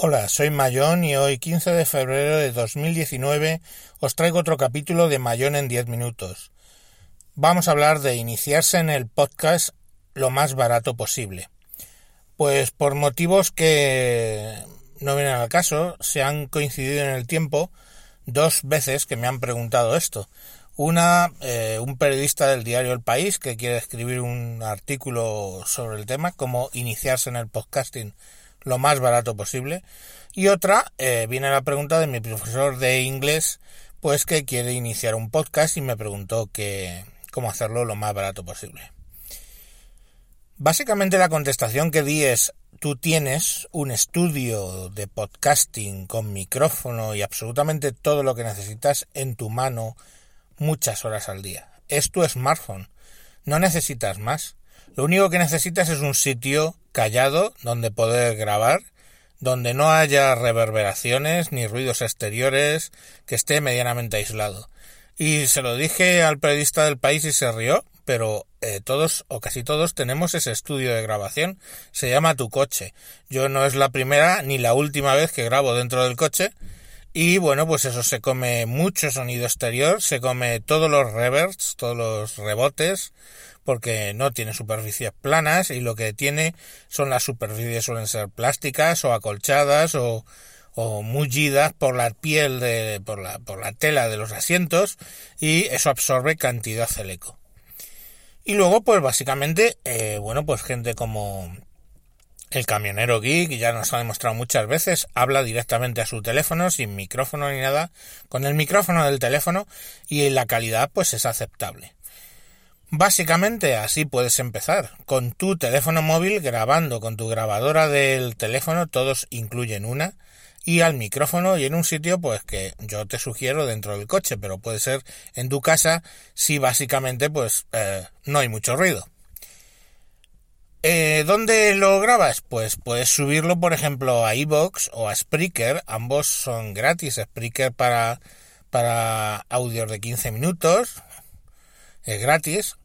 Hola, soy Mayón y hoy 15 de febrero de 2019 os traigo otro capítulo de Mayón en 10 minutos. Vamos a hablar de iniciarse en el podcast lo más barato posible. Pues por motivos que no vienen al caso, se han coincidido en el tiempo dos veces que me han preguntado esto. Una, eh, un periodista del diario El País que quiere escribir un artículo sobre el tema, cómo iniciarse en el podcasting lo más barato posible. Y otra, eh, viene la pregunta de mi profesor de inglés, pues que quiere iniciar un podcast y me preguntó que, cómo hacerlo lo más barato posible. Básicamente la contestación que di es, tú tienes un estudio de podcasting con micrófono y absolutamente todo lo que necesitas en tu mano muchas horas al día. Es tu smartphone. No necesitas más. Lo único que necesitas es un sitio callado donde poder grabar, donde no haya reverberaciones ni ruidos exteriores, que esté medianamente aislado. Y se lo dije al periodista del país y se rió, pero eh, todos o casi todos tenemos ese estudio de grabación. Se llama Tu Coche. Yo no es la primera ni la última vez que grabo dentro del coche. Y bueno, pues eso se come mucho sonido exterior, se come todos los reverbs, todos los rebotes, porque no tiene superficies planas y lo que tiene son las superficies suelen ser plásticas o acolchadas o, o mullidas por la piel de, por la, por la tela de los asientos y eso absorbe cantidad de eco. Y luego, pues básicamente, eh, bueno, pues gente como el camionero geek, ya nos ha demostrado muchas veces, habla directamente a su teléfono, sin micrófono ni nada, con el micrófono del teléfono y la calidad pues es aceptable. Básicamente así puedes empezar, con tu teléfono móvil grabando con tu grabadora del teléfono, todos incluyen una, y al micrófono y en un sitio pues que yo te sugiero dentro del coche, pero puede ser en tu casa si básicamente pues eh, no hay mucho ruido. Eh, ¿Dónde lo grabas? Pues puedes subirlo, por ejemplo, a iBox o a Spreaker. Ambos son gratis. Spreaker para, para audios de 15 minutos es gratis,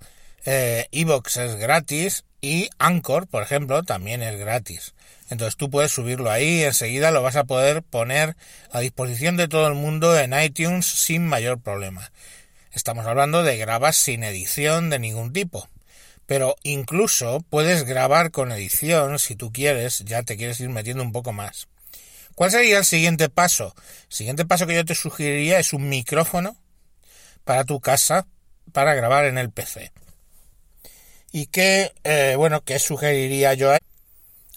eh, Evox es gratis y Anchor, por ejemplo, también es gratis. Entonces tú puedes subirlo ahí y enseguida lo vas a poder poner a disposición de todo el mundo en iTunes sin mayor problema. Estamos hablando de grabas sin edición de ningún tipo. Pero incluso puedes grabar con edición si tú quieres, ya te quieres ir metiendo un poco más. ¿Cuál sería el siguiente paso? El siguiente paso que yo te sugeriría es un micrófono para tu casa para grabar en el PC. ¿Y qué, eh, bueno, qué sugeriría yo?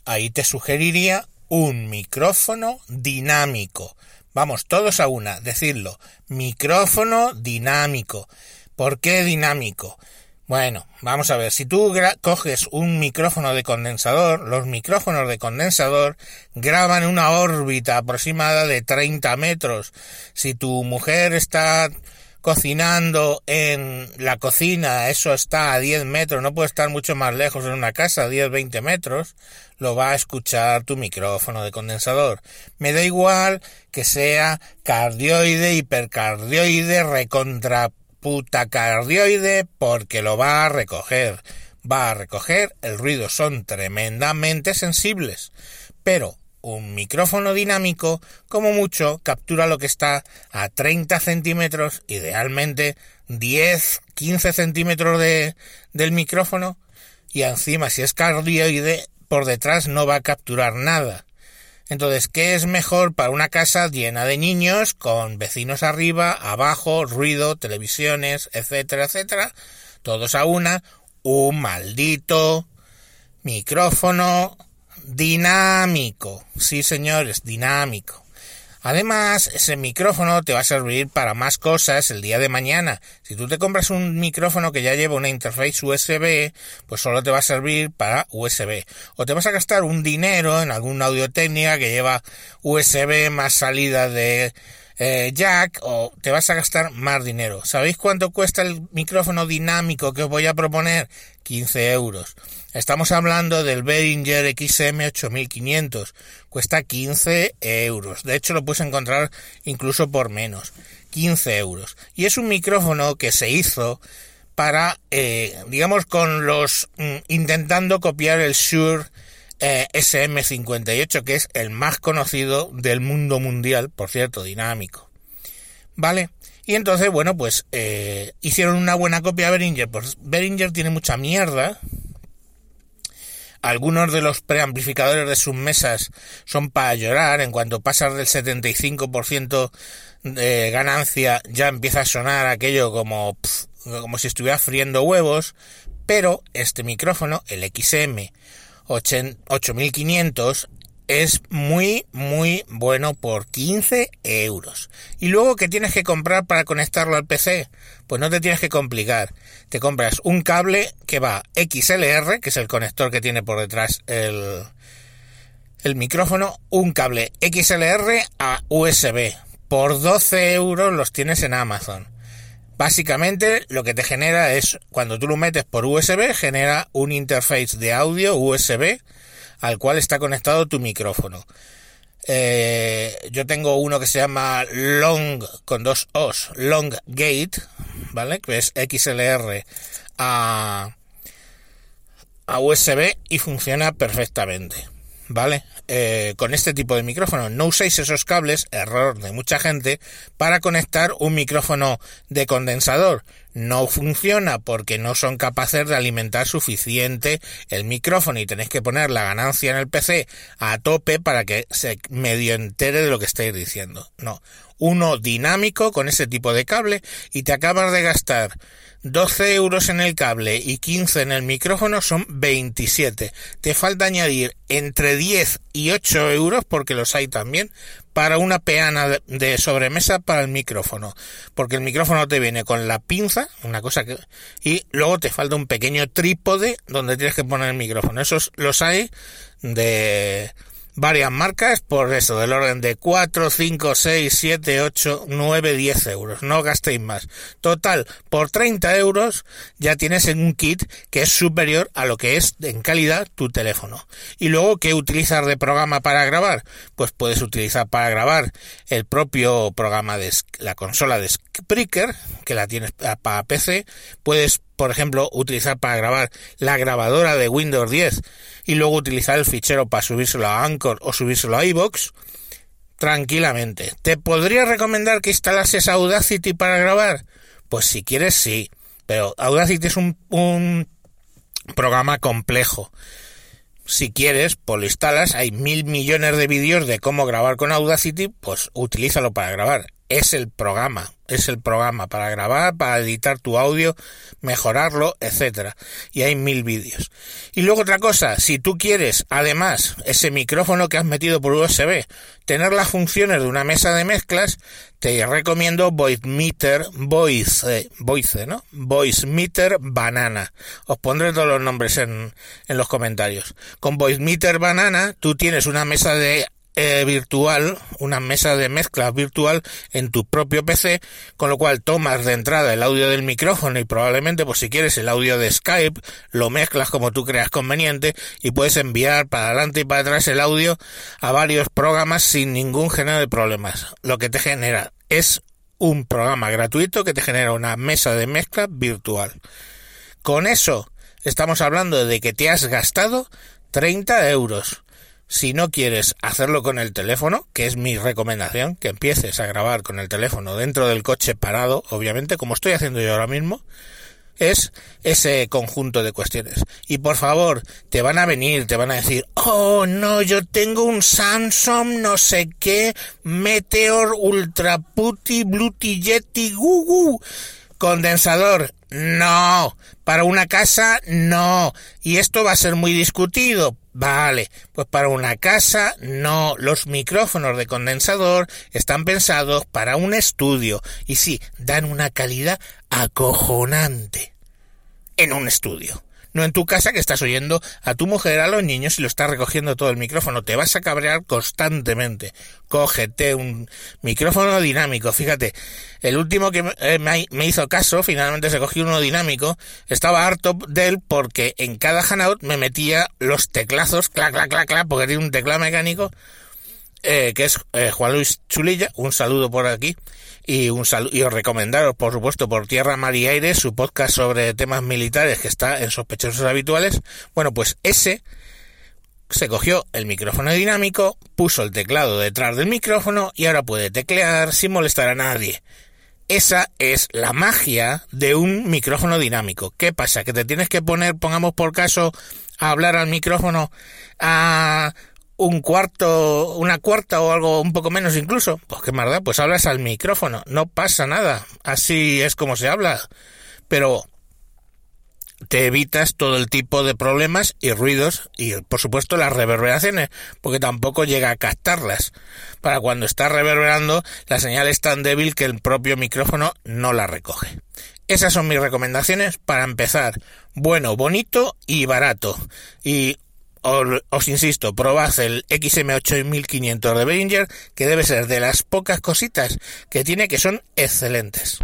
Ahí te sugeriría un micrófono dinámico. Vamos, todos a una, decirlo. Micrófono dinámico. ¿Por qué dinámico? Bueno, vamos a ver, si tú coges un micrófono de condensador, los micrófonos de condensador graban una órbita aproximada de 30 metros. Si tu mujer está cocinando en la cocina, eso está a 10 metros, no puede estar mucho más lejos en una casa, 10, 20 metros, lo va a escuchar tu micrófono de condensador. Me da igual que sea cardioide, hipercardioide, recontraputacardioide, porque lo va a recoger. Va a recoger el ruido, son tremendamente sensibles. Pero un micrófono dinámico, como mucho, captura lo que está a 30 centímetros, idealmente 10, 15 centímetros de, del micrófono, y encima, si es cardioide, por detrás no va a capturar nada. Entonces, ¿qué es mejor para una casa llena de niños, con vecinos arriba, abajo, ruido, televisiones, etcétera, etcétera? Todos a una, un maldito micrófono dinámico. Sí, señores, dinámico. Además, ese micrófono te va a servir para más cosas el día de mañana. Si tú te compras un micrófono que ya lleva una interface USB, pues solo te va a servir para USB. O te vas a gastar un dinero en alguna audio técnica que lleva USB más salida de eh, jack o te vas a gastar más dinero. ¿Sabéis cuánto cuesta el micrófono dinámico que os voy a proponer? 15 euros. Estamos hablando del Behringer XM8500. Cuesta 15 euros. De hecho, lo puedes encontrar incluso por menos. 15 euros. Y es un micrófono que se hizo para, eh, digamos, con los mm, intentando copiar el Shure eh, SM58, que es el más conocido del mundo mundial, por cierto, dinámico. ¿Vale? Y entonces, bueno, pues eh, hicieron una buena copia a Behringer. Pues Behringer tiene mucha mierda. Algunos de los preamplificadores de sus mesas son para llorar. En cuanto pasas del 75% de ganancia, ya empieza a sonar aquello como como si estuviera friendo huevos, pero este micrófono, el XM 8500, es muy, muy bueno por 15 euros. Y luego, ¿qué tienes que comprar para conectarlo al PC? Pues no te tienes que complicar. Te compras un cable que va XLR, que es el conector que tiene por detrás el, el micrófono, un cable XLR a USB. Por 12 euros los tienes en Amazon. Básicamente lo que te genera es, cuando tú lo metes por USB, genera un interface de audio USB al cual está conectado tu micrófono. Eh, yo tengo uno que se llama Long, con dos O's, Long Gate, ¿vale? Que es XLR a, a USB y funciona perfectamente. ¿Vale? Eh, con este tipo de micrófono. No uséis esos cables, error de mucha gente, para conectar un micrófono de condensador. No funciona porque no son capaces de alimentar suficiente el micrófono y tenéis que poner la ganancia en el PC a tope para que se medio entere de lo que estáis diciendo. No. Uno dinámico con ese tipo de cable y te acabas de gastar 12 euros en el cable y 15 en el micrófono son 27. Te falta añadir entre 10 y 8 euros, porque los hay también, para una peana de sobremesa para el micrófono. Porque el micrófono te viene con la pinza, una cosa que... Y luego te falta un pequeño trípode donde tienes que poner el micrófono. Esos los hay de varias marcas por eso, del orden de 4, 5, 6, 7, 8, 9, 10 euros. No gastéis más. Total, por 30 euros ya tienes un kit que es superior a lo que es en calidad tu teléfono. Y luego, ¿qué utilizar de programa para grabar? Pues puedes utilizar para grabar el propio programa de la consola de Spreaker, que la tienes para PC. Puedes por ejemplo, utilizar para grabar la grabadora de Windows 10 y luego utilizar el fichero para subírselo a Anchor o subírselo a iBox, tranquilamente. ¿Te podría recomendar que instalases Audacity para grabar? Pues si quieres, sí. Pero Audacity es un, un programa complejo. Si quieres, pues lo instalas, hay mil millones de vídeos de cómo grabar con Audacity, pues utilízalo para grabar es el programa, es el programa para grabar, para editar tu audio, mejorarlo, etcétera. Y hay mil vídeos. Y luego otra cosa, si tú quieres, además, ese micrófono que has metido por USB, tener las funciones de una mesa de mezclas, te recomiendo Voice Meter, Voice, ¿no? Voice Meter Banana. Os pondré todos los nombres en, en los comentarios. Con Voice Meter Banana, tú tienes una mesa de eh, virtual, una mesa de mezcla virtual en tu propio PC, con lo cual tomas de entrada el audio del micrófono y probablemente, pues si quieres el audio de Skype, lo mezclas como tú creas conveniente y puedes enviar para adelante y para atrás el audio a varios programas sin ningún género de problemas. Lo que te genera es un programa gratuito que te genera una mesa de mezcla virtual. Con eso estamos hablando de que te has gastado 30 euros si no quieres hacerlo con el teléfono, que es mi recomendación, que empieces a grabar con el teléfono dentro del coche parado, obviamente, como estoy haciendo yo ahora mismo, es ese conjunto de cuestiones. Y por favor, te van a venir, te van a decir, oh no, yo tengo un Samsung no sé qué, Meteor Ultra Putty Bluetooth Yeti Gugu. Condensador, no. Para una casa, no. Y esto va a ser muy discutido. Vale, pues para una casa, no. Los micrófonos de condensador están pensados para un estudio. Y sí, dan una calidad acojonante. En un estudio. No en tu casa que estás oyendo a tu mujer, a los niños y lo estás recogiendo todo el micrófono. Te vas a cabrear constantemente. Cógete un micrófono dinámico. Fíjate, el último que eh, me hizo caso, finalmente se cogió uno dinámico. Estaba harto de él porque en cada Hanout me metía los teclazos, clac, clac, clac, clac, porque tiene un teclado mecánico eh, que es eh, Juan Luis Chulilla, un saludo por aquí y un saludo y os recomendaros, por supuesto, por Tierra, Mar y Aire, su podcast sobre temas militares que está en sospechosos habituales. Bueno, pues ese se cogió el micrófono dinámico, puso el teclado detrás del micrófono y ahora puede teclear sin molestar a nadie. Esa es la magia de un micrófono dinámico. ¿Qué pasa? Que te tienes que poner, pongamos por caso, a hablar al micrófono a un cuarto, una cuarta o algo un poco menos incluso. Pues qué más pues hablas al micrófono, no pasa nada. Así es como se habla. Pero te evitas todo el tipo de problemas y ruidos y por supuesto las reverberaciones, porque tampoco llega a captarlas. Para cuando está reverberando, la señal es tan débil que el propio micrófono no la recoge. Esas son mis recomendaciones para empezar. Bueno, bonito y barato. Y os, insisto, probad el XM8500 de Behringer, que debe ser de las pocas cositas que tiene que son excelentes.